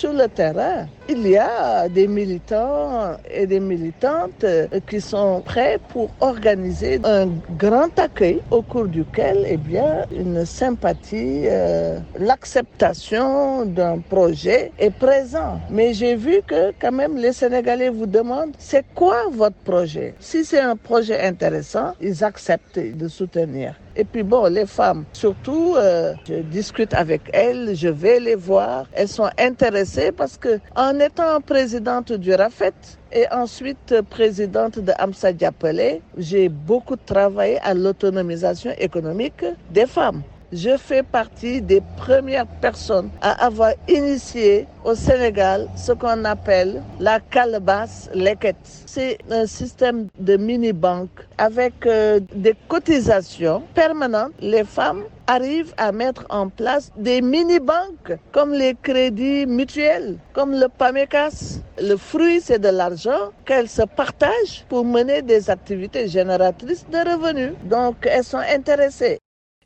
sur le terrain, il y a des militants et des militantes qui sont prêts pour organiser un grand accueil au cours duquel, eh bien, une sympathie, euh, l'acceptation d'un projet est présent. Mais j'ai vu que quand même les Sénégalais vous demandent c'est quoi votre projet? Si c'est un projet intéressant, ils acceptent de soutenir. Et puis bon, les femmes, surtout, euh, je discute avec elles, je vais les voir. Elles sont intéressées parce que en étant présidente du RAFET et ensuite présidente de Amsa Diapele, j'ai beaucoup travaillé à l'autonomisation économique des femmes je fais partie des premières personnes à avoir initié au Sénégal ce qu'on appelle la calebasse leket. C'est un système de mini-banque avec euh, des cotisations permanentes. Les femmes arrivent à mettre en place des mini-banques comme les crédits mutuels, comme le PAMECAS. Le fruit, c'est de l'argent qu'elles se partagent pour mener des activités génératrices de revenus. Donc, elles sont intéressées.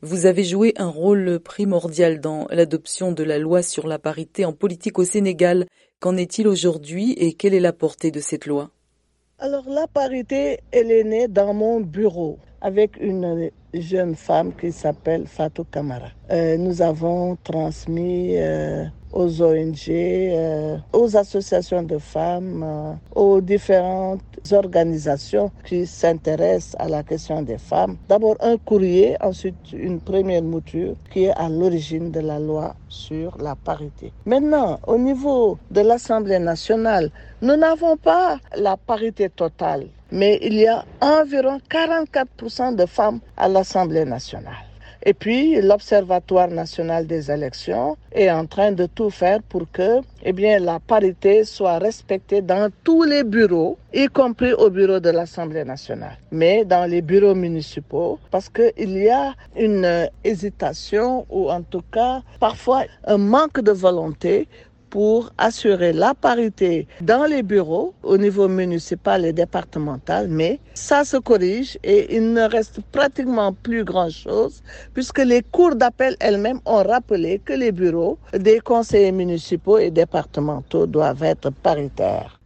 Vous avez joué un rôle primordial dans l'adoption de la loi sur la parité en politique au Sénégal. Qu'en est-il aujourd'hui et quelle est la portée de cette loi? Alors la parité, elle est née dans mon bureau avec une jeune femme qui s'appelle Fatou Kamara. Euh, nous avons transmis euh, aux ONG, euh, aux associations de femmes, aux différentes organisations qui s'intéressent à la question des femmes. D'abord un courrier, ensuite une première mouture qui est à l'origine de la loi sur la parité. Maintenant, au niveau de l'Assemblée nationale, nous n'avons pas la parité totale, mais il y a environ 44% de femmes à l'Assemblée nationale. Et puis, l'Observatoire national des élections est en train de tout faire pour que eh bien, la parité soit respectée dans tous les bureaux, y compris au bureau de l'Assemblée nationale, mais dans les bureaux municipaux, parce qu'il y a une hésitation ou en tout cas parfois un manque de volonté pour assurer la parité dans les bureaux au niveau municipal et départemental, mais ça se corrige et il ne reste pratiquement plus grand-chose puisque les cours d'appel elles-mêmes ont rappelé que les bureaux des conseillers municipaux et départementaux doivent être paritaires.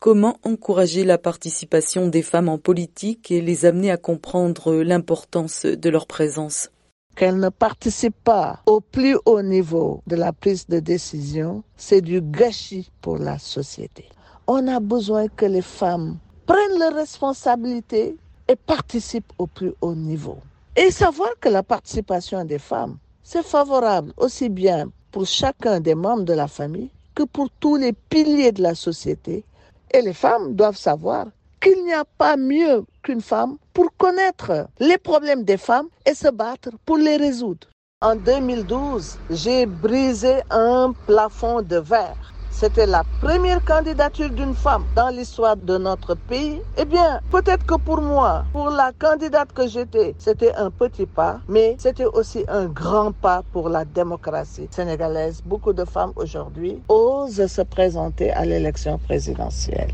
Comment encourager la participation des femmes en politique et les amener à comprendre l'importance de leur présence? Qu'elles ne participent pas au plus haut niveau de la prise de décision, c'est du gâchis pour la société. On a besoin que les femmes prennent leurs responsabilités et participent au plus haut niveau. Et savoir que la participation des femmes, c'est favorable aussi bien pour chacun des membres de la famille que pour tous les piliers de la société. Et les femmes doivent savoir qu'il n'y a pas mieux qu'une femme pour connaître les problèmes des femmes et se battre pour les résoudre. En 2012, j'ai brisé un plafond de verre. C'était la première candidature d'une femme dans l'histoire de notre pays. Eh bien, peut-être que pour moi, pour la candidate que j'étais, c'était un petit pas, mais c'était aussi un grand pas pour la démocratie sénégalaise. Beaucoup de femmes aujourd'hui osent se présenter à l'élection présidentielle.